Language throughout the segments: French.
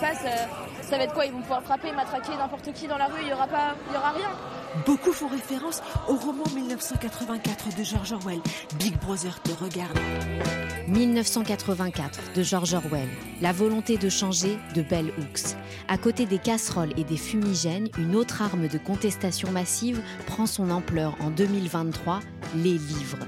passe, ça va être quoi? Ils vont pouvoir frapper, matraquer n'importe qui dans la rue, il y aura pas, il y aura rien. Beaucoup font référence au roman 1984 de George Orwell. Big Brother te regarde. 1984 de George Orwell. La volonté de changer de Bell Hooks. À côté des casseroles et des fumigènes, une autre arme de contestation massive prend son ampleur en 2023, les livres.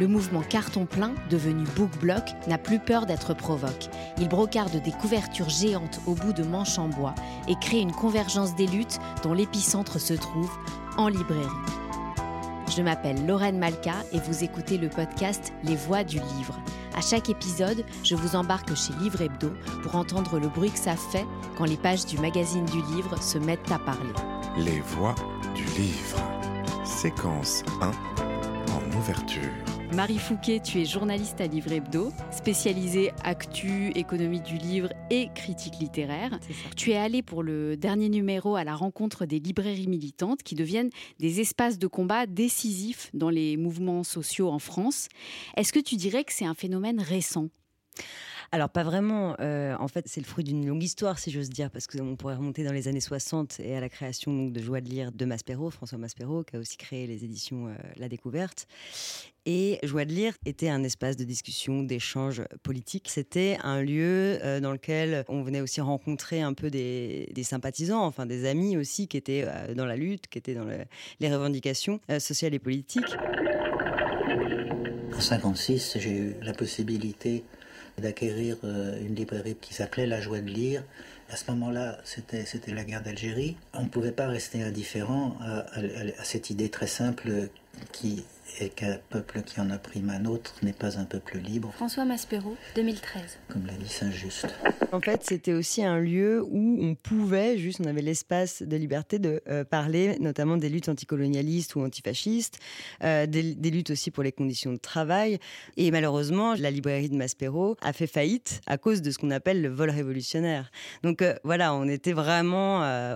Le mouvement carton plein, devenu book block, n'a plus peur d'être provoque. Il brocarde des couvertures géantes au bout de manches en bois et crée une convergence des luttes dont l'épicentre se trouve en librairie. Je m'appelle Lorraine Malka et vous écoutez le podcast Les Voix du Livre. À chaque épisode, je vous embarque chez Livre Hebdo pour entendre le bruit que ça fait quand les pages du magazine du livre se mettent à parler. Les Voix du Livre. Séquence 1 en ouverture. Marie Fouquet, tu es journaliste à Livre Hebdo, spécialisée actu, économie du livre et critique littéraire. Tu es allée pour le dernier numéro à la rencontre des librairies militantes qui deviennent des espaces de combat décisifs dans les mouvements sociaux en France. Est-ce que tu dirais que c'est un phénomène récent? Alors pas vraiment. Euh, en fait, c'est le fruit d'une longue histoire, si j'ose dire, parce qu'on pourrait remonter dans les années 60 et à la création de Joie de lire de Maspero, François Maspero, qui a aussi créé les éditions euh, La Découverte. Et Joie de lire était un espace de discussion, d'échange politique. C'était un lieu euh, dans lequel on venait aussi rencontrer un peu des, sympathisants, enfin des amis aussi qui étaient dans la lutte, qui étaient dans les revendications sociales et politiques. En 56, j'ai eu la possibilité d'acquérir euh, une librairie qui s'appelait La Joie de lire. À ce moment-là, c'était, la guerre d'Algérie. On ne pouvait pas rester indifférent à, à cette idée très simple qui et qu'un peuple qui en opprime un autre n'est pas un peuple libre. François Maspero, 2013. Comme l'a dit Saint-Just. En fait, c'était aussi un lieu où on pouvait, juste, on avait l'espace de liberté de euh, parler, notamment des luttes anticolonialistes ou antifascistes, euh, des, luttes aussi pour les conditions de travail. Et malheureusement, la librairie de Maspero a fait faillite à cause de ce qu'on appelle le vol révolutionnaire. Donc euh, voilà, on était vraiment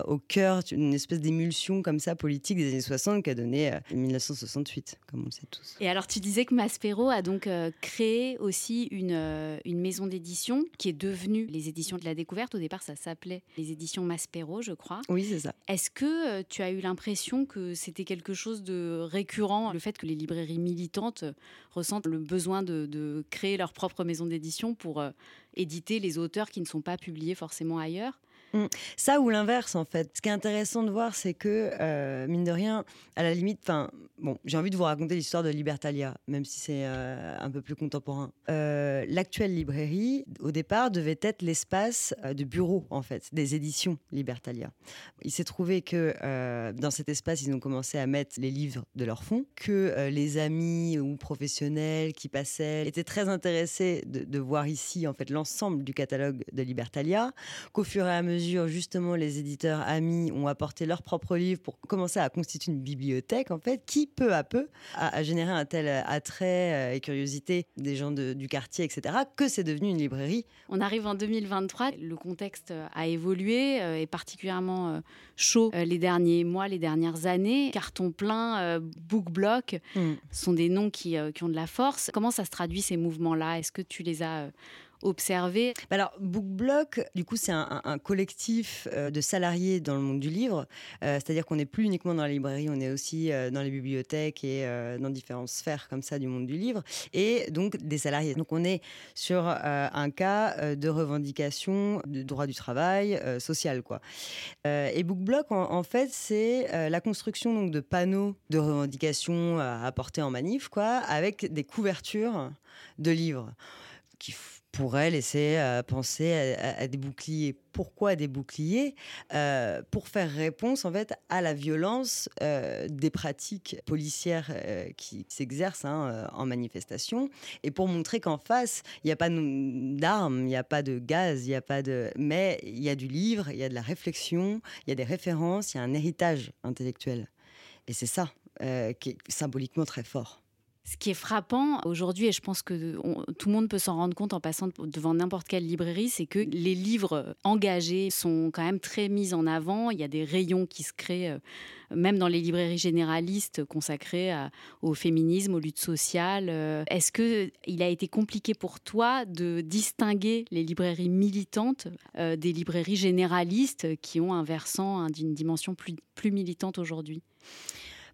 au cœur d'une espèce d'émulsion comme ça politique des années 60 qui a donné 1968, comme tous. Et alors, tu disais que Maspero a donc euh, créé aussi une, euh, une maison d'édition qui est devenue les éditions de la découverte. Au départ, ça s'appelait les éditions Maspero, je crois. Oui, c'est ça. Est-ce que euh, tu as eu l'impression que c'était quelque chose de récurrent, le fait que les librairies militantes ressentent le besoin de, de créer leur propre maison d'édition pour éditer les auteurs qui ne sont pas publiés forcément ailleurs? Ça ou l'inverse, en fait. Ce qui est intéressant de voir, c'est que, euh, mine de rien, à la limite, enfin, bon, j'ai envie de vous raconter l'histoire de Libertalia, même si c'est euh, un peu plus contemporain. Euh, l'actuelle librairie, au départ, devait être l'espace de bureau, en fait, des éditions Libertalia. Il s'est trouvé que dans cet espace, ils ont commencé à mettre les livres de leur fonds, que les amis ou professionnels qui passaient étaient très intéressés de, de voir ici, en fait, l'ensemble du catalogue de Libertalia, qu'au fur et à mesure, justement, les éditeurs amis ont apporté leurs propres livres pour commencer à constituer une bibliothèque, en fait, qui peu à peu a, généré un tel attrait euh, et curiosité des gens du quartier, etc., que c'est devenu une librairie. On arrive en 2023, le contexte a évolué, euh, est particulièrement euh, chaud les derniers mois, les dernières années. Carton plein, book block, hmm. sont des noms qui, qui ont de la force. Comment ça se traduit ces mouvements-là? Est-ce que tu les as observer. Bah alors, BookBlock, du coup, c'est un, collectif euh, de salariés dans le monde du livre. Euh, c'est-à-dire qu'on n'est plus uniquement dans la librairie, on est aussi euh, dans les bibliothèques et dans différentes sphères comme ça du monde du livre. Et donc, des salariés. Donc, on est sur un cas de revendication de droit du travail social, quoi. et BookBlock, en, en fait, c'est la construction donc, de panneaux de revendication à porter en manif, quoi, avec des couvertures de livres qui pourrait laisser euh, penser à, des boucliers. Pourquoi des boucliers? Euh, Pour faire réponse en fait à la violence euh, des pratiques policières qui s'exercent hein, en manifestation et pour montrer qu'en face il n'y a pas d'armes, il n'y a pas de gaz, il n'y a pas de, mais il y a du livre, il y a de la réflexion, il y a des références, il y a un héritage intellectuel et c'est ça qui est symboliquement très fort. Ce qui est frappant aujourd'hui, et je pense que tout le monde peut s'en rendre compte en passant devant n'importe quelle librairie, c'est que les livres engagés sont quand même très mis en avant. Il y a des rayons qui se créent, euh, même dans les librairies généralistes consacrées au féminisme, aux luttes sociales. Euh, est-ce que il a été compliqué pour toi de distinguer les librairies militantes euh, des librairies généralistes qui ont un versant d'une dimension plus, plus militante aujourd'hui?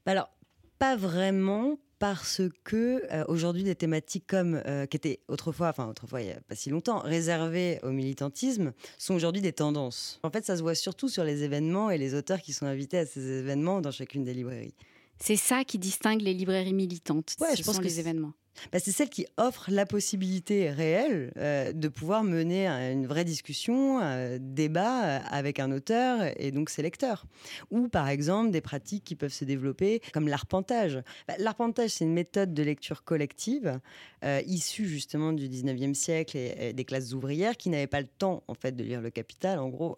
Bah Alors, pas vraiment parce que euh, aujourd'hui des thématiques comme euh, qui étaient autrefois, enfin autrefois il n'y a pas si longtemps, réservées au militantisme, sont aujourd'hui des tendances. En fait, ça se voit surtout sur les événements et les auteurs qui sont invités à ces événements dans chacune des librairies. C'est ça qui distingue les librairies militantes. Ouais, je pense que les événements. Bah, c'est celle qui offre la possibilité réelle euh, de pouvoir mener une vraie discussion, un débat euh, avec un auteur et donc ses lecteurs. Ou par exemple des pratiques qui peuvent se développer comme l'arpentage. Bah, l'arpentage, c'est une méthode de lecture collective euh, issue justement du 19e siècle et, des classes ouvrières qui n'avaient pas le temps en fait de lire le Capital en gros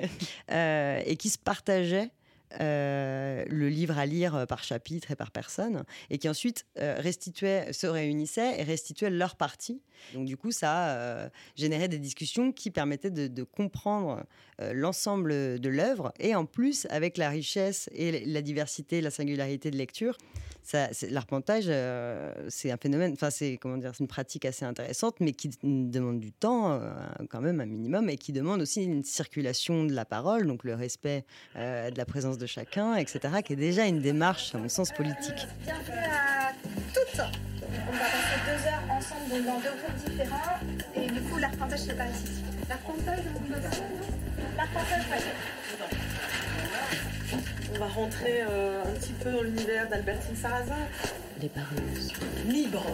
et qui se partageaient euh, le livre à lire euh, par chapitre et par personne, et qui ensuite euh, se réunissaient et restituaient leur partie. Donc du coup, ça générait des discussions qui permettaient de, comprendre l'ensemble de l'œuvre, et en plus, avec la richesse et la diversité, la singularité de lecture, l'arpentage, c'est un phénomène, enfin c'est comment dire, c'est une pratique assez intéressante, mais qui demande du temps quand même un minimum, et qui demande aussi une circulation de la parole, donc le respect de la présence de chacun, etc., qui est déjà une démarche, à mon sens, politique. Bienvenue à toutes On va passer deux heures ensemble dans deux groupes différents, et du coup, l'arpentage, c'est pas ici. L'arpentage, L'arpentage, On va rentrer euh, un petit peu dans l'univers d'Albertine Sarrazin les parleuses. Libre.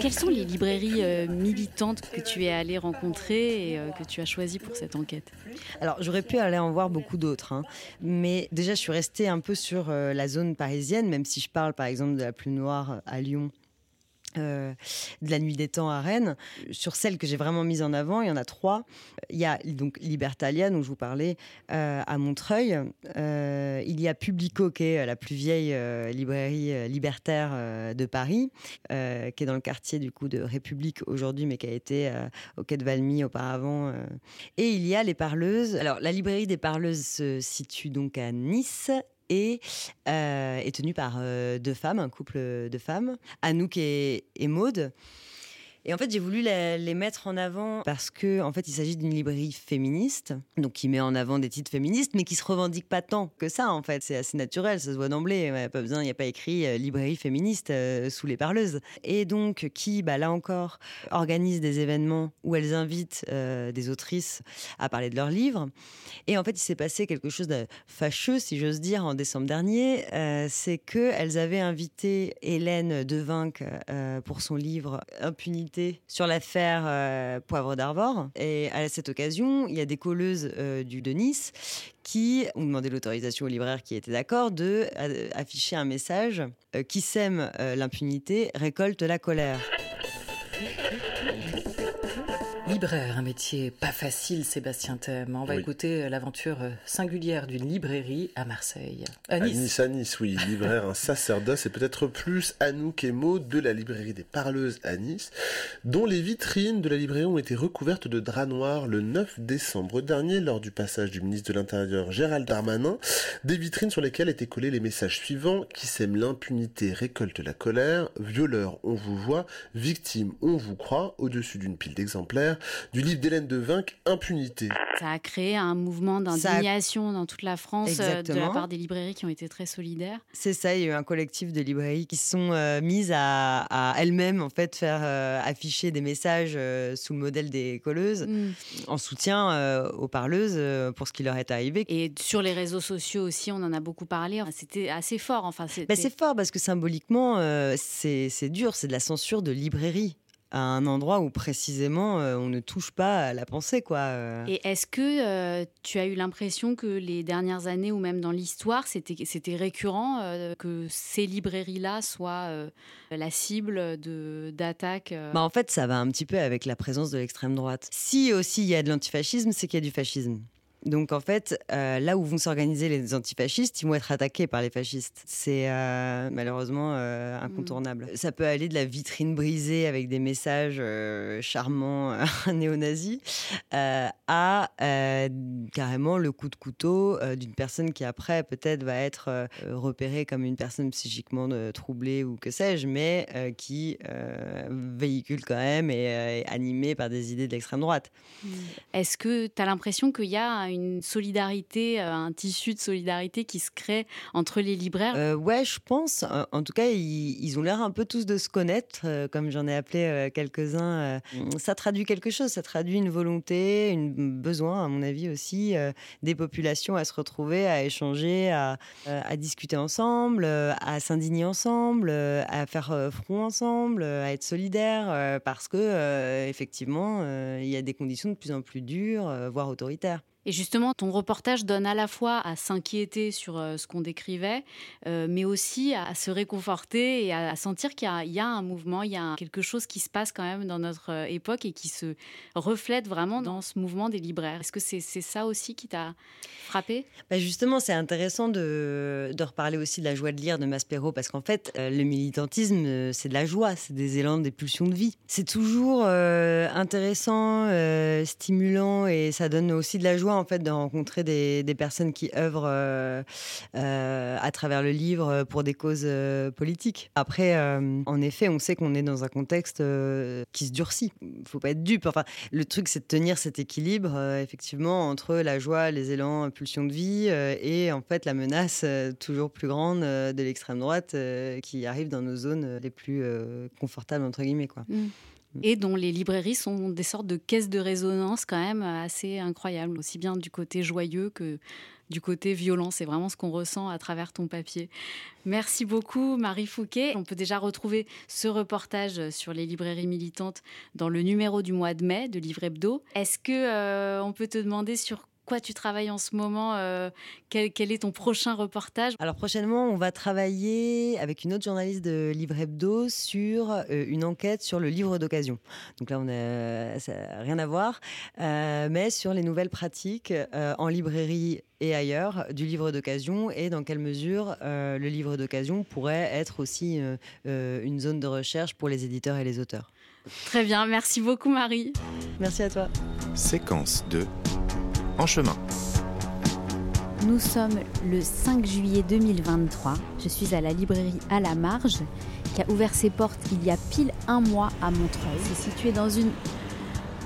Quelles sont les librairies euh, militantes que tu es allé rencontrer et euh, que tu as choisies pour cette enquête? Alors, j'aurais pu aller en voir beaucoup d'autres, hein. mais déjà, je suis restée un peu sur euh, la zone parisienne, même si je parle par exemple de la plus noire à Lyon euh, de la nuit des temps à Rennes. Sur celles que j'ai vraiment mises en avant, il y en a trois. Il y a donc Libertalia, dont je vous parlais, euh, à Montreuil. Euh, il y a Publico, qui est la plus vieille librairie libertaire de Paris, qui est dans le quartier du coup de République aujourd'hui, mais qui a été au quai de Valmy auparavant. Et il y a les Parleuses. Alors, la librairie des Parleuses se situe donc à Nice et euh, est tenue par euh, deux femmes, un couple de femmes, Anouk et, et Maude. Et en fait, j'ai voulu les, mettre en avant parce que, en fait, il s'agit d'une librairie féministe, donc qui met en avant des titres féministes, mais qui se revendique pas tant que ça. En fait, c'est assez naturel, ça se voit d'emblée. Ouais, pas besoin, il n'y a pas écrit euh, librairie féministe euh, sous les parleuses. Et donc, qui, bah, là encore, organise des événements où elles invitent euh, des autrices à parler de leurs livres. Et en fait, il s'est passé quelque chose de fâcheux, si j'ose dire, en décembre dernier. c'est que elles avaient invité Hélène Devinck pour son livre Impunité sur l'affaire euh, Poivre d'Arvor. Et à cette occasion, il y a des colleuses euh, du de Nice qui ont demandé l'autorisation au libraire qui était d'accord de euh, afficher un message qui sème l'impunité, récolte la colère. Libraire, un métier pas facile, Sébastien Thème. On va écouter euh, l'aventure euh, singulière d'une librairie à Marseille. À Nice. À Nice, oui. Libraire, un sacerdoce et peut-être plus Anouk et Maud de la librairie des Parleuses à Nice, dont les vitrines de la librairie ont été recouvertes de draps noirs le 9 décembre dernier lors du passage du ministre de l'Intérieur Gérald Darmanin. Des vitrines sur lesquelles étaient collés les messages suivants qui sème l'impunité, récolte la colère, violeur, on vous voit, victime, on vous croit, au-dessus d'une pile d'exemplaires du livre d'Hélène de Vinck, Impunité. Ça a créé un mouvement d'indignation dans toute la France euh, de la part des librairies qui ont été très solidaires. C'est ça, il y a eu un collectif de librairies qui se sont euh, mises à, elles-mêmes en fait faire euh, afficher des messages sous le modèle des colleuses mm. en soutien aux parleuses pour ce qui leur est arrivé. Et sur les réseaux sociaux aussi, on en a beaucoup parlé. C'était assez fort. Enfin, bah, c'est fort parce que symboliquement, c'est dur, c'est de la censure de librairie à un endroit où précisément euh, on ne touche pas à la pensée quoi. Euh. Et est-ce que euh, tu as eu l'impression que les dernières années ou même dans l'histoire c'était récurrent que ces librairies là soient la cible de d'attaques bah en fait ça va un petit peu avec la présence de l'extrême droite. Si aussi il y a de l'antifascisme, c'est qu'il y a du fascisme Donc en fait, euh, là où vont s'organiser les antifascistes, ils vont être attaqués par les fascistes. C'est euh, malheureusement euh, incontournable. Ça peut aller de la vitrine brisée avec des messages charmants néo-nazis à carrément le coup de couteau d'une personne qui après peut-être va être repérée comme une personne psychiquement troublée ou que sais-je, mais qui véhicule quand même et est animée par des idées de l'extrême droite. Est-ce que tu as l'impression qu'il y a une solidarité, euh, un tissu de solidarité qui se crée entre les libraires? Euh, Ouais, je pense. En tout cas, ils, ont l'air un peu tous de se connaître, euh, comme j'en ai appelé quelques-uns. ça traduit quelque chose, ça traduit une volonté, un besoin, à mon avis aussi, des populations à se retrouver, à échanger, à, à discuter ensemble, à s'indigner ensemble, à faire front ensemble, à être solidaires, parce que effectivement, il y a des conditions de plus en plus dures, voire autoritaires. Et justement, ton reportage donne à la fois à s'inquiéter sur euh, ce qu'on décrivait, euh, mais aussi à se réconforter et à sentir qu'il y, a un mouvement, il y a quelque chose qui se passe quand même dans notre euh, époque et qui se reflète vraiment dans ce mouvement des libraires. Est-ce que c'est ça aussi qui t'a frappé? Bah Justement, c'est intéressant de, reparler aussi de la joie de lire de Maspero, parce qu'en fait, le militantisme, c'est de la joie, c'est des élans, des pulsions de vie. C'est toujours intéressant, stimulant et ça donne aussi de la joie en fait de rencontrer des, personnes qui œuvrent euh, euh, à travers le livre pour des causes euh, politiques. Après, en effet, on sait qu'on est dans un contexte qui se durcit. Il faut pas être dupe. Enfin, le truc, c'est de tenir cet équilibre, effectivement, entre la joie, les élans, pulsions de vie et en fait la menace toujours plus grande de l'extrême droite qui arrive dans nos zones les plus confortables entre guillemets, quoi. Mmh et dont les librairies sont des sortes de caisses de résonance quand même assez incroyables, aussi bien du côté joyeux que du côté violent. C'est vraiment ce qu'on ressent à travers ton papier. Merci beaucoup, Marie Fouquet. On peut déjà retrouver ce reportage sur les librairies militantes dans le numéro du mois de mai de Livre Hebdo. Est-ce que euh, on peut te demander sur quoi tu travailles en ce moment euh, quel, est ton prochain reportage? Alors prochainement, on va travailler avec une autre journaliste de Livre Hebdo sur euh, une enquête sur le livre d'occasion. Donc là, on a, ça n'a rien à voir, euh, mais sur les nouvelles pratiques en librairie et ailleurs du livre d'occasion et dans quelle mesure le livre d'occasion pourrait être aussi une zone de recherche pour les éditeurs et les auteurs. Très bien, merci beaucoup Marie. Merci à toi. Séquence 2 en chemin. Nous sommes le 5 juillet 2023. Je suis à la librairie à la marge qui a ouvert ses portes il y a pile un mois à Montreuil. C'est situé dans une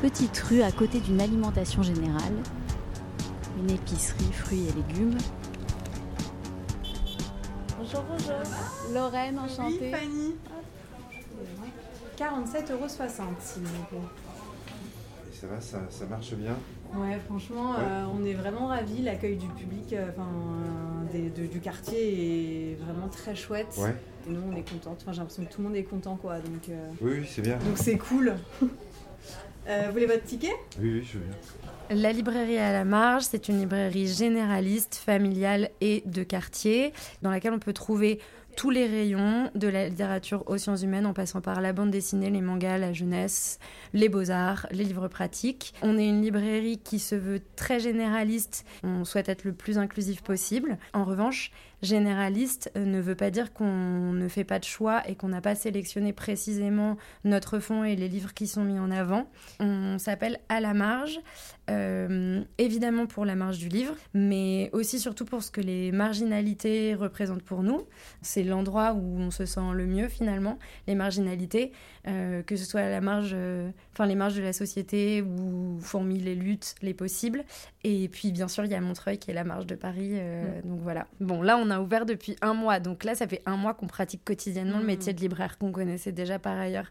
petite rue à côté d'une alimentation générale, une épicerie, fruits et légumes. Bonjour, bonjour. Lorraine, enchantée. Oui, Fanny. 47,60 euros, s'il vous plaît. Et ça va, ça, ça marche bien? Ouais, franchement, euh, on est vraiment ravis. L'accueil du public, euh, enfin, du quartier est vraiment très chouette. Et nous, on est contents. Enfin, j'ai l'impression que tout le monde est content, quoi. Donc, euh, oui, c'est bien. Donc c'est cool. vous voulez votre ticket? Oui, oui, je veux bien. La librairie à la marge, c'est une librairie généraliste, familiale et de quartier, dans laquelle on peut trouver tous les rayons de la littérature aux sciences humaines en passant par la bande dessinée, les mangas, la jeunesse, les beaux-arts, les livres pratiques. On est une librairie qui se veut très généraliste. On souhaite être le plus inclusif possible. En revanche, généraliste euh, ne veut pas dire qu'on ne fait pas de choix et qu'on n'a pas sélectionné précisément notre fond et les livres qui sont mis en avant. On s'appelle À la marge, euh, évidemment pour la marge du livre, mais aussi surtout pour ce que les marginalités représentent pour nous. C'est l'endroit où on se sent le mieux finalement, les marginalités, euh, que ce soit à la marge, enfin les marges de la société où fourmillent les luttes, les possibles. Et puis bien sûr il y a Montreuil qui est la marge de Paris. Mm. Donc voilà. Bon là on a ouvert depuis un mois. Donc là, ça fait un mois qu'on pratique quotidiennement le mmh. métier de libraire qu'on connaissait déjà par ailleurs.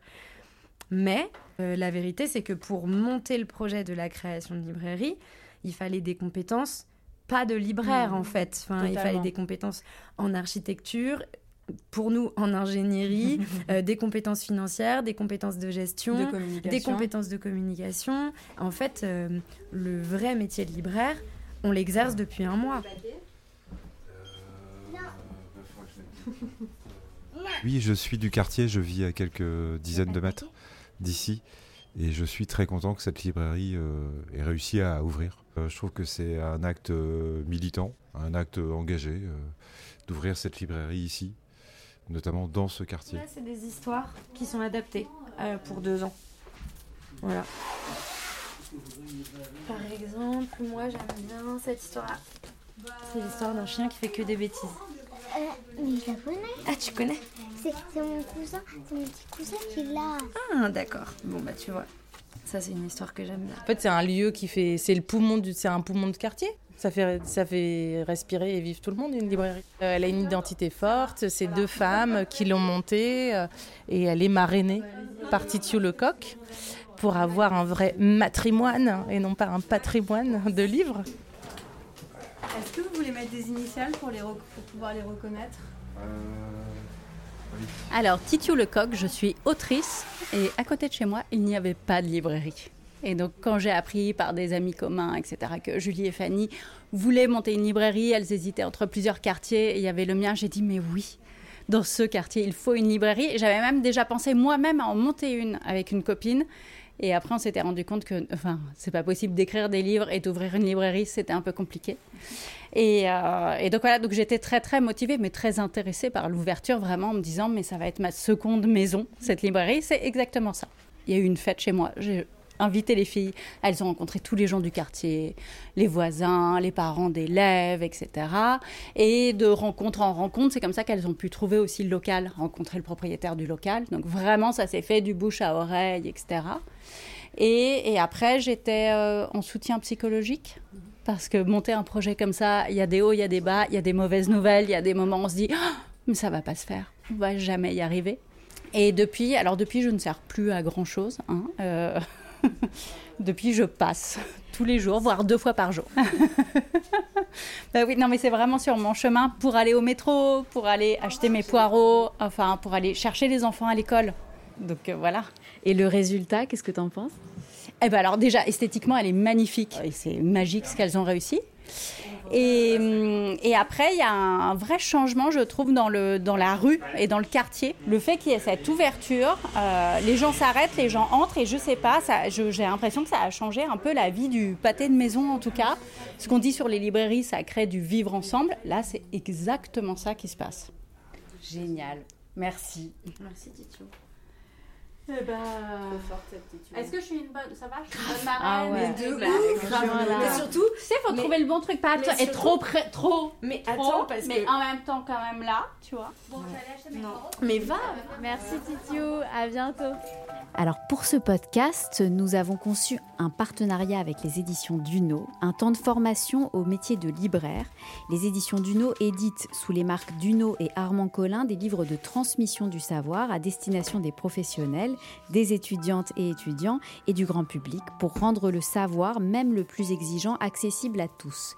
Mais euh, la vérité, c'est que pour monter le projet de la création de librairie, il fallait des compétences, pas de libraire mmh. en fait. Enfin, il fallait des compétences en architecture, pour nous en ingénierie, euh, des compétences financières, des compétences de gestion, des compétences de communication. En fait, euh, le vrai métier de libraire, on l'exerce depuis un mois. Oui, je suis du quartier, je vis à quelques dizaines de mètres d'ici. Et je suis très content que cette librairie ait réussi à ouvrir. je trouve que c'est un acte militant, un acte engagé d'ouvrir cette librairie ici, notamment dans ce quartier. Là, c'est des histoires qui sont adaptées pour deux ans. Voilà. Par exemple, moi j'aime bien cette histoire-là. C'est l'histoire d'un chien qui fait que des bêtises. Euh, mais je la connais. Ah, tu connais C'est mon cousin, c'est mon petit cousin qui l'a. Ah, d'accord. Bon, bah tu vois. Ça, c'est une histoire que j'aime bien. En fait, c'est un lieu qui fait. C'est le poumon du. C'est un poumon de quartier. Ça fait, ça fait respirer et vivre tout le monde, une librairie. Euh, elle a une identité forte. C'est deux femmes qui l'ont montée euh, et elle est marrainée par Titiou Lecoq pour avoir un vrai matrimoine et non pas un patrimoine de livres. Est-ce que vous voulez mettre des initiales pour, les pouvoir les reconnaître euh, Alors, Titiou Lecoq, je suis autrice et à côté de chez moi, il n'y avait pas de librairie. Et donc, quand j'ai appris par des amis communs, etc., que Julie et Fanny voulaient monter une librairie, elles hésitaient entre plusieurs quartiers et il y avait le mien, j'ai dit, mais oui, dans ce quartier, il faut une librairie. J'avais même déjà pensé moi-même à en monter une avec une copine. Et après, on s'était rendu compte que, enfin, c'est pas possible d'écrire des livres et d'ouvrir une librairie, c'était un peu compliqué. Et, euh, et, donc voilà, donc j'étais très très motivée, mais très intéressée par l'ouverture, vraiment en me disant, mais ça va être ma seconde maison, cette librairie. C'est exactement ça. Il y a eu une fête chez moi invité les filles. Elles ont rencontré tous les gens du quartier, les voisins, les parents d'élèves, etc. Et de rencontre en rencontre, c'est comme ça qu'elles ont pu trouver aussi le local, rencontrer le propriétaire du local. Donc vraiment, ça s'est fait du bouche à oreille, etc. Et, après, j'étais euh, en soutien psychologique. Parce que monter un projet comme ça, il y a des hauts, il y a des bas, il y a des mauvaises nouvelles, il y a des moments où on se dit oh, mais ça va pas se faire, on va jamais y arriver. Et depuis, alors depuis, je ne sers plus à grand chose. Hein, euh, Depuis, je passe tous les jours, voire deux fois par jour. bah oui, non, mais c'est vraiment sur mon chemin pour aller au métro, pour aller acheter mes poireaux, enfin, pour aller chercher les enfants à l'école. Donc euh, voilà. Et le résultat, qu'est-ce que tu en penses? Eh ben alors déjà, esthétiquement, elle est magnifique et c'est magique ce qu'elles ont réussi. Et, hum, et, après, il y a un, vrai changement, je trouve, dans, le, dans la rue et dans le quartier. Le fait qu'il y ait cette ouverture, euh, les gens s'arrêtent, les gens entrent, et je sais pas, j'ai l'impression que ça a changé un peu la vie du pâté de maison, en tout cas. Ce qu'on dit sur les librairies, ça crée du vivre ensemble. Là, c'est exactement ça qui se passe. Génial. Merci. Merci, Tito. Eh ben... Est-ce que je suis une bonne. Ça va? Je suis une bonne marraine? Ah ouais. Mais, de Mais surtout. Tu sais, faut trouver le bon truc. Pas être trop près. Trop. Mais trop, attends, parce mais que. en même temps, quand même là, tu vois. Bon, j'allais acheter mes Mais va Merci, Titiou. À bientôt. Alors pour ce podcast, nous avons conçu un partenariat avec les éditions Duno, un temps de formation au métier de libraire. Les éditions Duno éditent sous les marques Duno et Armand Collin des livres de transmission du savoir à destination des professionnels, des étudiantes et étudiants et du grand public pour rendre le savoir, même le plus exigeant, accessible à tous.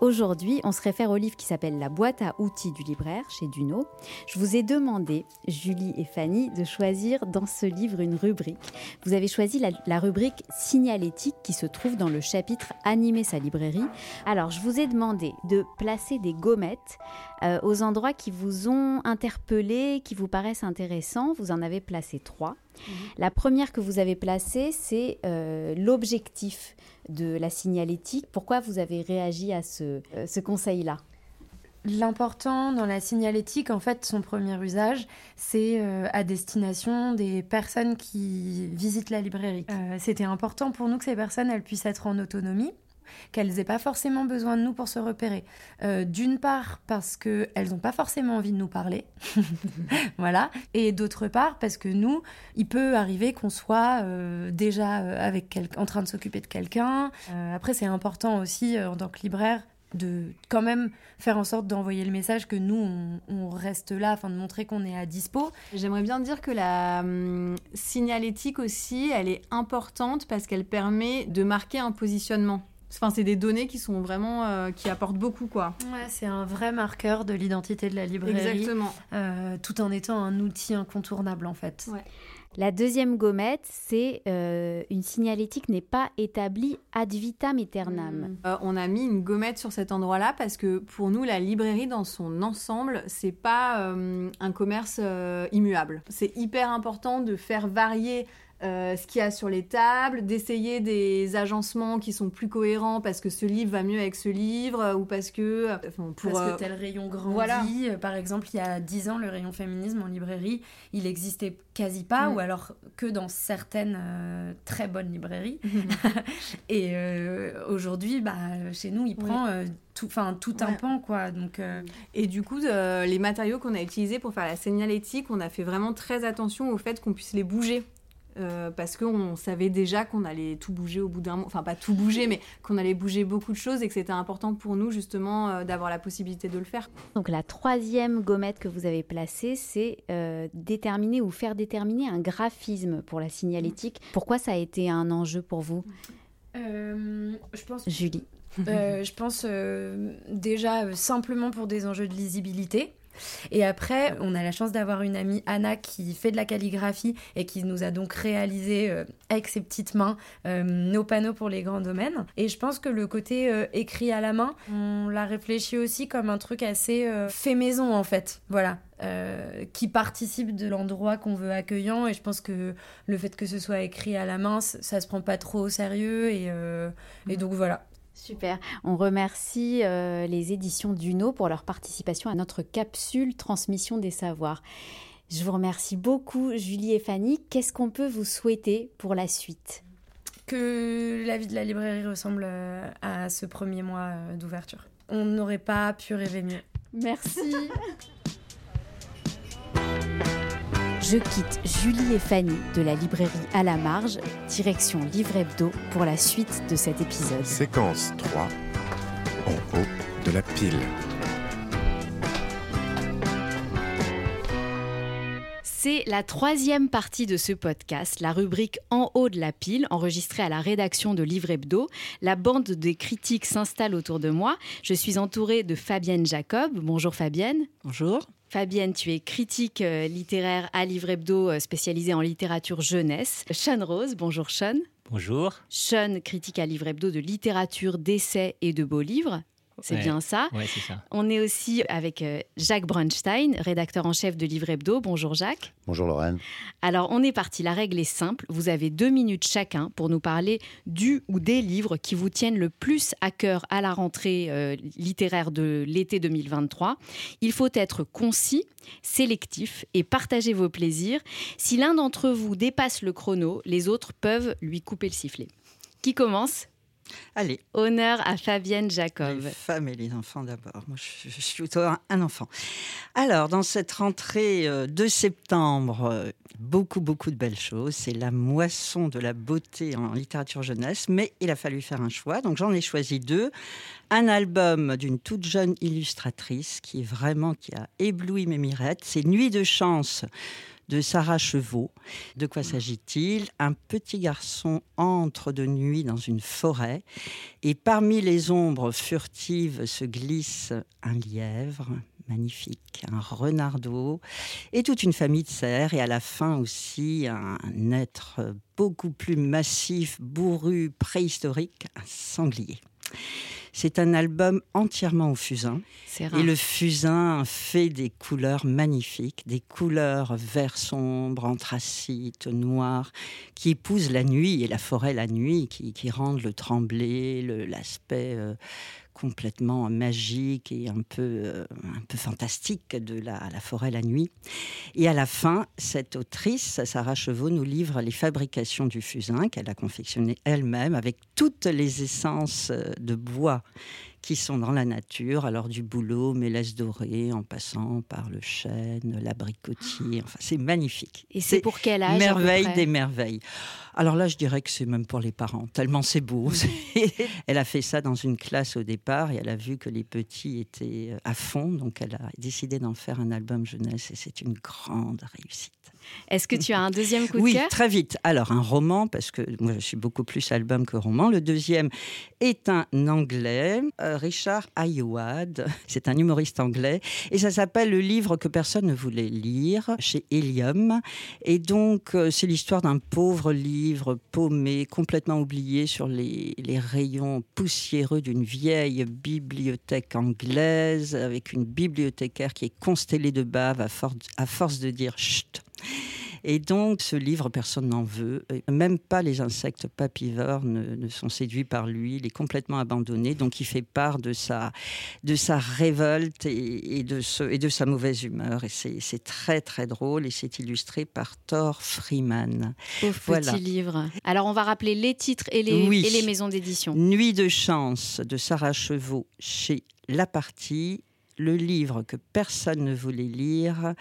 Aujourd'hui, on se réfère au livre qui s'appelle La boîte à outils du libraire chez Duno. Je vous ai demandé, Julie et Fanny, de choisir dans ce livre une rubrique. Vous avez choisi la, rubrique signalétique qui se trouve dans le chapitre Animer sa librairie. Alors, je vous ai demandé de placer des gommettes euh, aux endroits qui vous ont interpellé, qui vous paraissent intéressants. Vous en avez placé trois. Mhm. La première que vous avez placée, c'est euh, l'objectif de la signalétique. Pourquoi vous avez réagi à ce, euh, ce conseil-là? L'important dans la signalétique, en fait, son premier usage, c'est euh, à destination des personnes qui visitent la librairie. C'était important pour nous que ces personnes, elles puissent être en autonomie qu'elles n'aient pas forcément besoin de nous pour se repérer. Euh, d'une part parce qu'elles n'ont pas forcément envie de nous parler, voilà, et d'autre part parce que nous, il peut arriver qu'on soit euh, déjà euh, avec en train de s'occuper de quelqu'un. après, c'est important aussi en tant que libraire de quand même faire en sorte d'envoyer le message que nous on, reste là afin de montrer qu'on est à dispo. J'aimerais bien dire que la hum, signalétique aussi, elle est importante parce qu'elle permet de marquer un positionnement. Enfin, c'est des données qui sont vraiment euh, qui apportent beaucoup, quoi. Ouais, c'est un vrai marqueur de l'identité de la librairie. Exactement. Euh, tout en étant un outil incontournable, en fait. Ouais. La deuxième gommette, c'est euh, une signalétique n'est pas établie ad vitam aeternam. Hmm. on a mis une gommette sur cet endroit-là parce que pour nous, la librairie dans son ensemble, c'est pas un commerce immuable. C'est hyper important de faire varier euh, ce qu'il y a sur les tables, d'essayer des agencements qui sont plus cohérents parce que ce livre va mieux avec ce livre ou parce que pour parce que tel rayon grandit. Voilà. Par exemple, il y a 10 ans, le rayon féminisme en librairie, il existait quasi pas mm. ou alors que dans certaines très bonnes librairies. Et aujourd'hui, bah, chez nous, il prend tout, enfin tout un pan quoi. Donc et du coup, les matériaux qu'on a utilisés pour faire la signalétique, on a fait vraiment très attention au fait qu'on puisse les bouger. Euh, parce qu'on savait déjà qu'on allait tout bouger au bout d'un moment, enfin pas tout bouger, mais qu'on allait bouger beaucoup de choses et que c'était important pour nous justement euh, d'avoir la possibilité de le faire. Donc la troisième gommette que vous avez placée, c'est euh, déterminer ou faire déterminer un graphisme pour la signalétique. Pourquoi ça a été un enjeu pour vous? Je pense. Julie. je pense déjà simplement pour des enjeux de lisibilité. Et après, on a la chance d'avoir une amie, Anna, qui fait de la calligraphie et qui nous a donc réalisé euh, avec ses petites mains euh, nos panneaux pour les grands domaines. Et je pense que le côté euh, écrit à la main, on l'a réfléchi aussi comme un truc assez fait maison en fait. Voilà. qui participe de l'endroit qu'on veut accueillant et je pense que le fait que ce soit écrit à la main ça se prend pas trop au sérieux et, et donc voilà Super. On remercie euh, les éditions Duno pour leur participation à notre capsule Transmission des savoirs. Je vous remercie beaucoup, Julie et Fanny. Qu'est-ce qu'on peut vous souhaiter pour la suite? Que la vie de la librairie ressemble euh, à ce premier mois euh, d'ouverture. On n'aurait pas pu rêver mieux. Merci. Je quitte Julie et Fanny de la librairie à la marge, direction Livre Hebdo pour la suite de cet épisode. Séquence 3, en haut de la pile. C'est la troisième partie de ce podcast, la rubrique En haut de la pile, enregistrée à la rédaction de Livre Hebdo. La bande des critiques s'installe autour de moi. Je suis entourée de Fabienne Jacob. Bonjour Fabienne. Bonjour. Fabienne, tu es critique euh, littéraire à Livre Hebdo euh, spécialisée en littérature jeunesse. Sean Rose, bonjour Sean. Bonjour. Sean, critique à Livre Hebdo de littérature, d'essais et de beaux livres. C'est bien ça. c'est ça. On est aussi avec euh, Jacques Brunstein, rédacteur en chef de Livre Hebdo. Bonjour Jacques. Bonjour Lorraine. Alors on est parti, la règle est simple. Vous avez deux minutes chacun pour nous parler du ou des livres qui vous tiennent le plus à cœur à la rentrée euh, littéraire de l'été 2023. Il faut être concis, sélectif et partager vos plaisirs. Si l'un d'entre vous dépasse le chrono, les autres peuvent lui couper le sifflet. Qui commence? Allez. Honneur à Fabienne Jacob. Les femmes et les enfants d'abord. Moi, je, suis plutôt un, enfant. Alors, dans cette rentrée euh, de septembre, euh, beaucoup, beaucoup de belles choses. C'est la moisson de la beauté en littérature jeunesse, mais il a fallu faire un choix. Donc, j'en ai choisi deux. Un album d'une toute jeune illustratrice qui est vraiment, qui a ébloui mes mirettes. C'est Nuit de chance de Sarah Chevaux. De quoi s'agit-il? Un petit garçon entre de nuit dans une forêt et parmi les ombres furtives se glisse un lièvre magnifique, un renardeau et toute une famille de cerfs et à la fin aussi un être beaucoup plus massif, bourru, préhistorique, un sanglier. C'est un album entièrement au fusain. Et le fusain fait des couleurs magnifiques, des couleurs vert sombre, anthracite, noir, qui épousent la nuit et la forêt la nuit, qui, rendent le tremblé, l'aspect euh, complètement magique et un peu, euh, un peu fantastique de la, la, forêt la nuit. Et à la fin, cette autrice, Sarah Chevaux, nous livre les fabrications du fusain qu'elle a confectionné elle-même avec toutes les essences de bois qui sont dans la nature, alors du boulot, mélèze dorée, en passant par le chêne, l'abricotier, enfin c'est magnifique. Et c'est pour quel âge Merveille des merveilles. Alors là, je dirais que c'est même pour les parents, tellement c'est beau. elle a fait ça dans une classe au départ et elle a vu que les petits étaient euh, à fond, donc elle a décidé d'en faire un album jeunesse et c'est une grande réussite. Est-ce que tu as un deuxième coup de oui, cœur? Oui, très vite. Alors, un roman, parce que moi, je suis beaucoup plus album que roman. Le deuxième est un anglais, euh, Richard Ayoade. C'est un humoriste anglais. Et ça s'appelle Le livre que personne ne voulait lire, chez Helium. Et donc, euh, c'est l'histoire d'un pauvre livre paumé, complètement oublié sur les, rayons poussiéreux d'une vieille bibliothèque anglaise, avec une bibliothécaire qui est constellée de bave à, à force de dire chut Et donc, ce livre, personne n'en veut. Même pas les insectes papivores ne, sont séduits par lui. Il est complètement abandonné. Donc, il fait part de sa, de sa révolte et, de, ce, et de sa mauvaise humeur. Et c'est très, très drôle. Et c'est illustré par Thor Freeman. voilà. petit livre. Alors, on va rappeler les titres et les, et les maisons d'édition. Nuit de chance de Sarah Chevaux chez La Partie. Le livre que personne ne voulait lire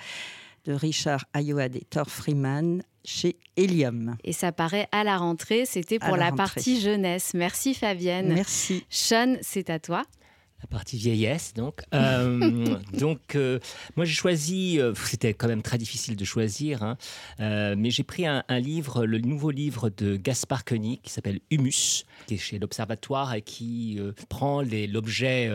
de Richard Ayoade et Thor Freeman chez Helium. Et ça paraît à la rentrée, c'était pour la, partie jeunesse. Merci Fabienne. Merci. Sean, c'est à toi la partie vieillesse, donc. Euh, donc, euh, moi, j'ai choisi, euh, c'était quand même très difficile de choisir, hein, mais j'ai pris un, un, livre, le nouveau livre de Gaspard Koenig, qui s'appelle Humus, qui est chez l'Observatoire et qui prend l'objet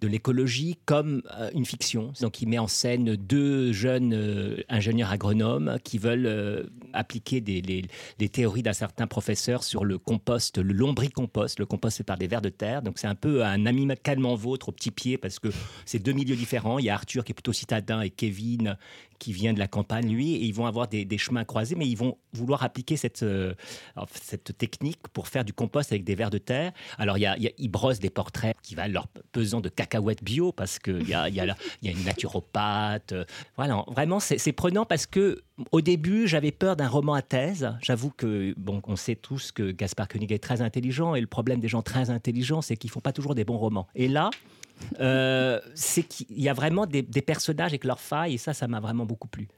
de l'écologie comme euh, une fiction. Donc il met en scène deux jeunes euh, ingénieurs agronomes qui veulent euh, appliquer des, les, théories d'un certain professeur sur le compost, le lombricompost. Le compost fait par des vers de terre. Donc c'est un peu un ami calmement vôtre au petit pied parce que c'est deux milieux différents. Il y a Arthur qui est plutôt citadin et Kevin qui vient de la campagne, lui, et ils vont avoir des, chemins croisés, mais ils vont vouloir appliquer cette, cette technique pour faire du compost avec des vers de terre. Alors, y a, ils brossent des portraits qui valent leur pesant de cacahuètes bio, parce qu'il y a, y, a une naturopathe. Voilà, vraiment, c'est prenant parce que au début, j'avais peur d'un roman à thèse. J'avoue que, bon, on sait tous que Gaspard Koenig est très intelligent, et le problème des gens très intelligents, c'est qu'ils font pas toujours des bons romans. Et là, euh, c'est qu'il y a vraiment des, personnages avec leurs failles, et ça, ça m'a vraiment beaucoup plu.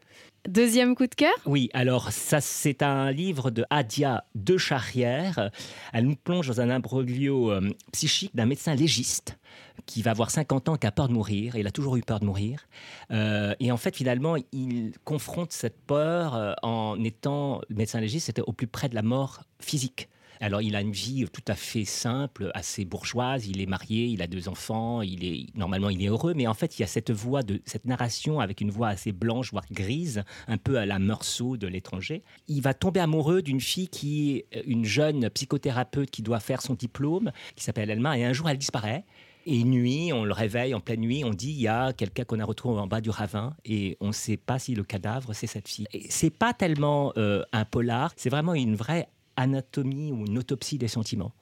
Deuxième coup de cœur? Oui, alors ça c'est un livre de Adia de Charrière. Elle nous plonge dans un imbroglio euh, psychique d'un médecin légiste qui va avoir 50 ans, qui a peur de mourir, et il a toujours eu peur de mourir. Euh, et en fait, finalement, il confronte cette peur en étant médecin légiste, c'était au plus près de la mort physique. Alors, il a une vie tout à fait simple, assez bourgeoise. Il est marié, il a deux enfants, il est normalement il est heureux, mais en fait, il y a cette voix de cette narration avec une voix assez blanche, voire grise, un peu à la Meursault de l'étranger. Il va tomber amoureux d'une fille qui est une jeune psychothérapeute qui doit faire son diplôme, qui s'appelle Elma, et un jour elle disparaît. Et nuit, on le réveille en pleine nuit, on dit il y a quelqu'un qu'on a retrouvé en bas du ravin et on ne sait pas si le cadavre c'est cette fille. C'est pas tellement euh, un polar, c'est vraiment une vraie anatomie ou une autopsie des sentiments.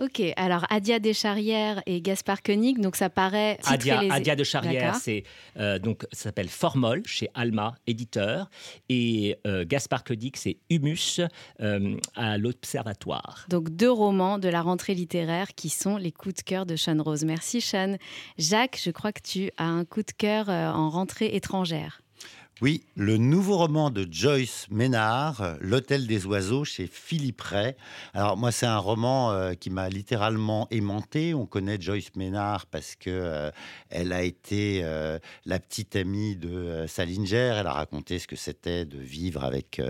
Ok, alors Adia Descharrières et Gaspard Koenig, donc ça paraît. Adia, les... Adia Descharrières, c'est euh, donc ça s'appelle Formol chez Alma éditeur et euh, Gaspard Koenig, c'est Humus euh, à l'Observatoire. Donc deux romans de la rentrée littéraire qui sont les coups de cœur de Sean Rose. Merci Sean. Jacques, je crois que tu as un coup de cœur en rentrée étrangère. Oui, le nouveau roman de Joyce Ménard, L'Hôtel des Oiseaux, chez Philippe Ray. Alors moi, c'est un roman euh, qui m'a littéralement aimanté. On connaît Joyce Ménard parce que euh, elle a été euh, la petite amie de Salinger. Elle a raconté ce que c'était de vivre avec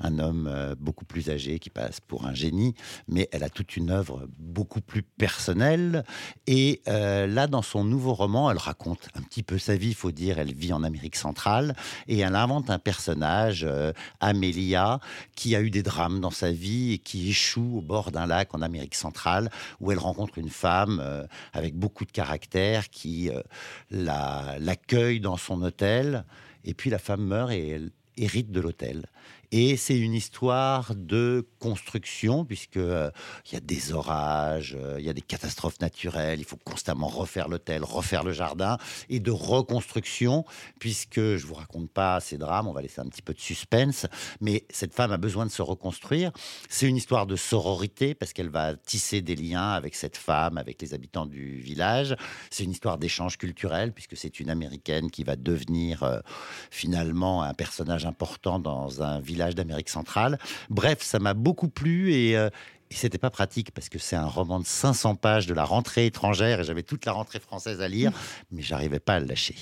un homme beaucoup plus âgé qui passe pour un génie. Mais elle a toute une œuvre beaucoup plus personnelle. Et là, dans son nouveau roman, elle raconte un petit peu sa vie. Il faut dire, elle vit en Amérique centrale et elle invente un personnage, euh, Amélia, qui a eu des drames dans sa vie et qui échoue au bord d'un lac en Amérique centrale, où elle rencontre une femme euh, avec beaucoup de caractère qui euh, l'accueille dans son hôtel. Et puis la femme meurt et elle hérite de l'hôtel. Et c'est une histoire de construction, puisque euh, il y a des orages, euh, il y a des catastrophes naturelles, il faut constamment refaire l'hôtel, refaire le jardin, et de reconstruction, puisque je vous raconte pas ces drames, on va laisser un petit peu de suspense, mais cette femme a besoin de se reconstruire. C'est une histoire de sororité, parce qu'elle va tisser des liens avec cette femme, avec les habitants du village. C'est une histoire d'échange culturel, puisque c'est une américaine qui va devenir euh, finalement un personnage important dans un village d'Amérique centrale. Bref, ça m'a beaucoup plu et, euh, et c'était pas pratique parce que c'est un roman de 500 pages de la rentrée étrangère et j'avais toute la rentrée française à lire, mais j'arrivais pas à le lâcher.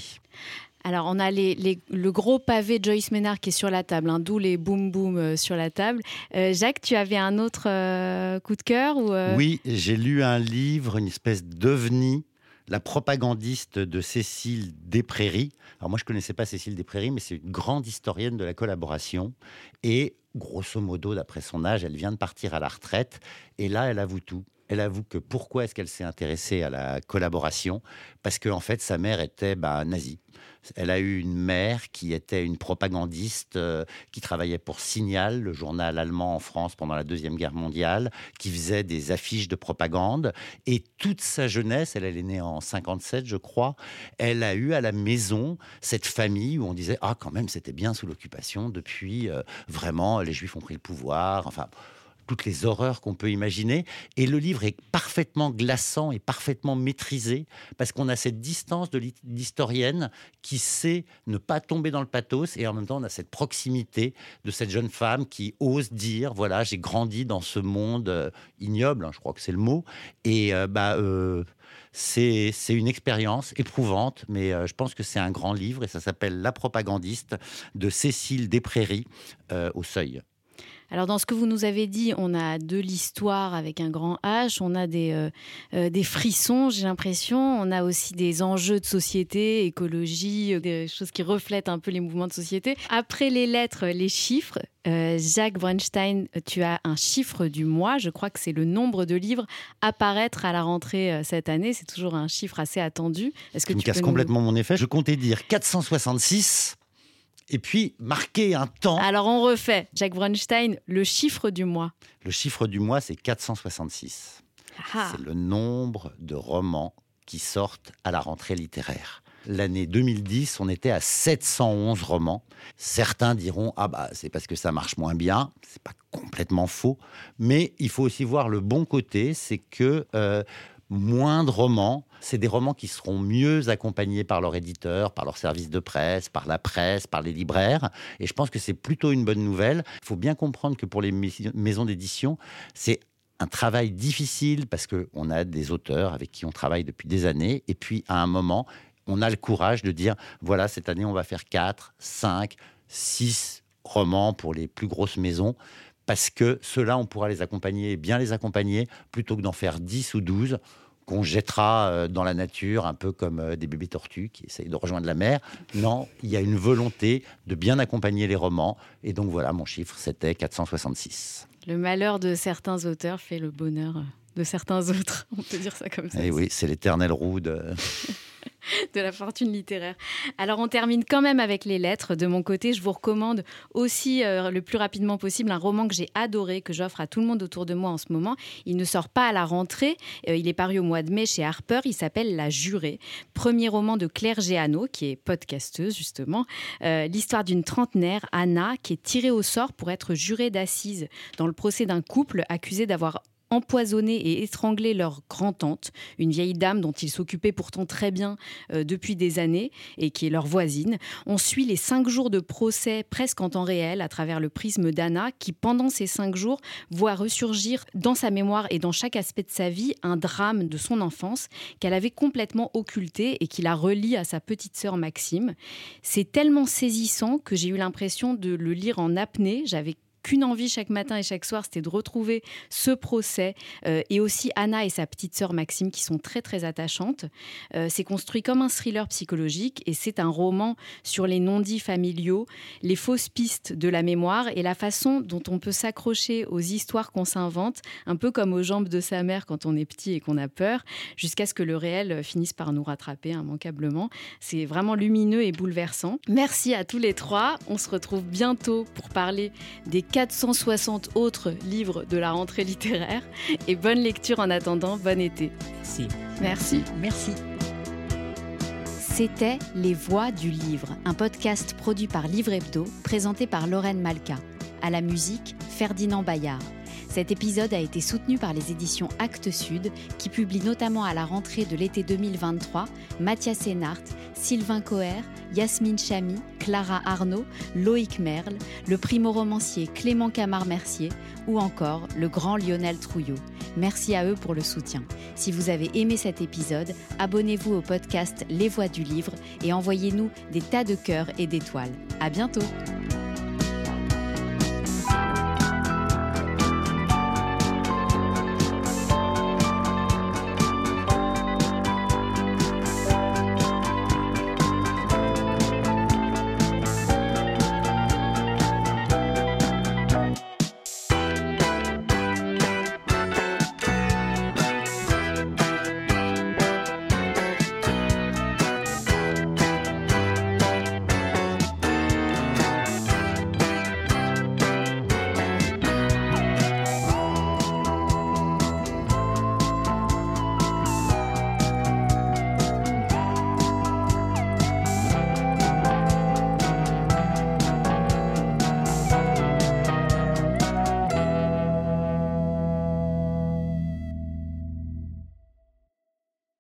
Alors, on a les, le gros pavé Joyce Ménard qui est sur la table, hein, d'où les boum boum euh, sur la table. Euh, Jacques, tu avais un autre coup de cœur ou Oui, j'ai lu un livre, une espèce d'ovni la propagandiste de Cécile Desprairies. Alors moi, je connaissais pas Cécile Desprairies, mais c'est une grande historienne de la collaboration. Et grosso modo, d'après son âge, elle vient de partir à la retraite. Et là, elle avoue tout. Elle avoue que pourquoi est-ce qu'elle s'est intéressée à la collaboration? Parce qu'en en fait, sa mère était bah, nazie. Elle a eu une mère qui était une propagandiste, euh, qui travaillait pour Signal, le journal allemand en France pendant la Deuxième Guerre mondiale, qui faisait des affiches de propagande. Et toute sa jeunesse, elle, elle est née en 57, je crois, elle a eu à la maison cette famille où on disait, ah quand même, c'était bien sous l'occupation depuis, euh, vraiment, les Juifs ont pris le pouvoir. Enfin, toutes les horreurs qu'on peut imaginer. Et le livre est parfaitement glaçant et parfaitement maîtrisé parce qu'on a cette distance de l'historienne qui sait ne pas tomber dans le pathos et en même temps on a cette proximité de cette jeune femme qui ose dire voilà j'ai grandi dans ce monde euh, ignoble, hein, je crois que c'est le mot, et euh, bah euh, c'est une expérience éprouvante, mais je pense que c'est un grand livre et ça s'appelle La propagandiste de Cécile Desprairies au Seuil. Alors dans ce que vous nous avez dit, on a de l'histoire avec un grand H, on a des, euh, euh, des frissons, j'ai l'impression, on a aussi des enjeux de société, écologie, euh, des choses qui reflètent un peu les mouvements de société. Après les lettres, les chiffres. Jacques Bronstein, tu as un chiffre du mois, je crois que c'est le nombre de livres à paraître à la rentrée cette année, c'est toujours un chiffre assez attendu. Est-ce que tu, me casses complètement mon effet Je comptais dire 466 et puis marquer un temps. Alors on refait. Jacques Bronstein, le chiffre du mois. Le chiffre du mois, c'est 466. Ah. C'est le nombre de romans qui sortent à la rentrée littéraire. L'année 2010, on était à 711 romans. Certains diront ah bah c'est parce que ça marche moins bien. C'est pas complètement faux, mais il faut aussi voir le bon côté, c'est que euh, moins de romans. C'est des romans qui seront mieux accompagnés par leur éditeur, par leur service de presse, par la presse, par les libraires. Et je pense que c'est plutôt une bonne nouvelle. Il faut bien comprendre que pour les maisons d'édition, c'est un travail difficile parce qu'on a des auteurs avec qui on travaille depuis des années. Et puis, à un moment, on a le courage de dire, voilà, cette année, on va faire 4, 5, 6 romans pour les plus grosses maisons parce que ceux-là, on pourra les accompagner, bien les accompagner, plutôt que d'en faire 10 ou 12 qu'on jettera euh, dans la nature, un peu comme euh, des bébés tortues qui essayent de rejoindre la mer. Non, il y a une volonté de bien accompagner les romans. Et donc voilà, mon chiffre, c'était 466. Le malheur de certains auteurs fait le bonheur de certains autres. On peut dire ça comme ça. Et eh oui, c'est l'éternelle roue de... de la fortune littéraire. Alors on termine quand même avec les lettres. De mon côté, je vous recommande aussi euh, le plus rapidement possible un roman que j'ai adoré, que j'offre à tout le monde autour de moi en ce moment. Il ne sort pas à la rentrée, euh, il est paru au mois de mai chez Harper, il s'appelle La Jurée. Premier roman de Claire Géano, qui est podcasteuse justement. Euh, l'histoire d'une trentenaire, Anna, qui est tirée au sort pour être jurée d'assises dans le procès d'un couple accusé d'avoir empoisonné et étranglé leur grand-tante, une vieille dame dont ils s'occupaient pourtant très bien euh, depuis des années et qui est leur voisine. On suit les cinq jours de procès presque en temps réel à travers le prisme d'Anna qui, pendant ces cinq jours, voit ressurgir dans sa mémoire et dans chaque aspect de sa vie un drame de son enfance qu'elle avait complètement occulté et qui la relie à sa petite sœur Maxime. C'est tellement saisissant que j'ai eu l'impression de le lire en apnée. J'avais qu'une envie chaque matin et chaque soir, c'était de retrouver ce procès euh, et aussi Anna et sa petite sœur Maxime qui sont très très attachantes. Euh, c'est construit comme un thriller psychologique et c'est un roman sur les non-dits familiaux, les fausses pistes de la mémoire et la façon dont on peut s'accrocher aux histoires qu'on s'invente, un peu comme aux jambes de sa mère quand on est petit et qu'on a peur, jusqu'à ce que le réel finisse par nous rattraper immanquablement. C'est vraiment lumineux et bouleversant. Merci à tous les trois. On se retrouve bientôt pour parler des 460 autres livres de la rentrée littéraire. Et bonne lecture en attendant, bon été. Merci. Merci. Merci. C'était Les Voix du Livre, un podcast produit par Livre Hebdo, présenté par Lorraine Malka. À la musique, Ferdinand Bayard. Cet épisode a été soutenu par les éditions Actes Sud, qui publient notamment à la rentrée de l'été 2023 Mathias Sénart, Sylvain Coher, Yasmine Chamy, Clara Arnaud, Loïc Merle, le primo-romancier Clément Camard-Mercier ou encore le grand Lionel Trouillot. Merci à eux pour le soutien. Si vous avez aimé cet épisode, abonnez-vous au podcast Les Voix du Livre et envoyez-nous des tas de cœurs et d'étoiles. À bientôt!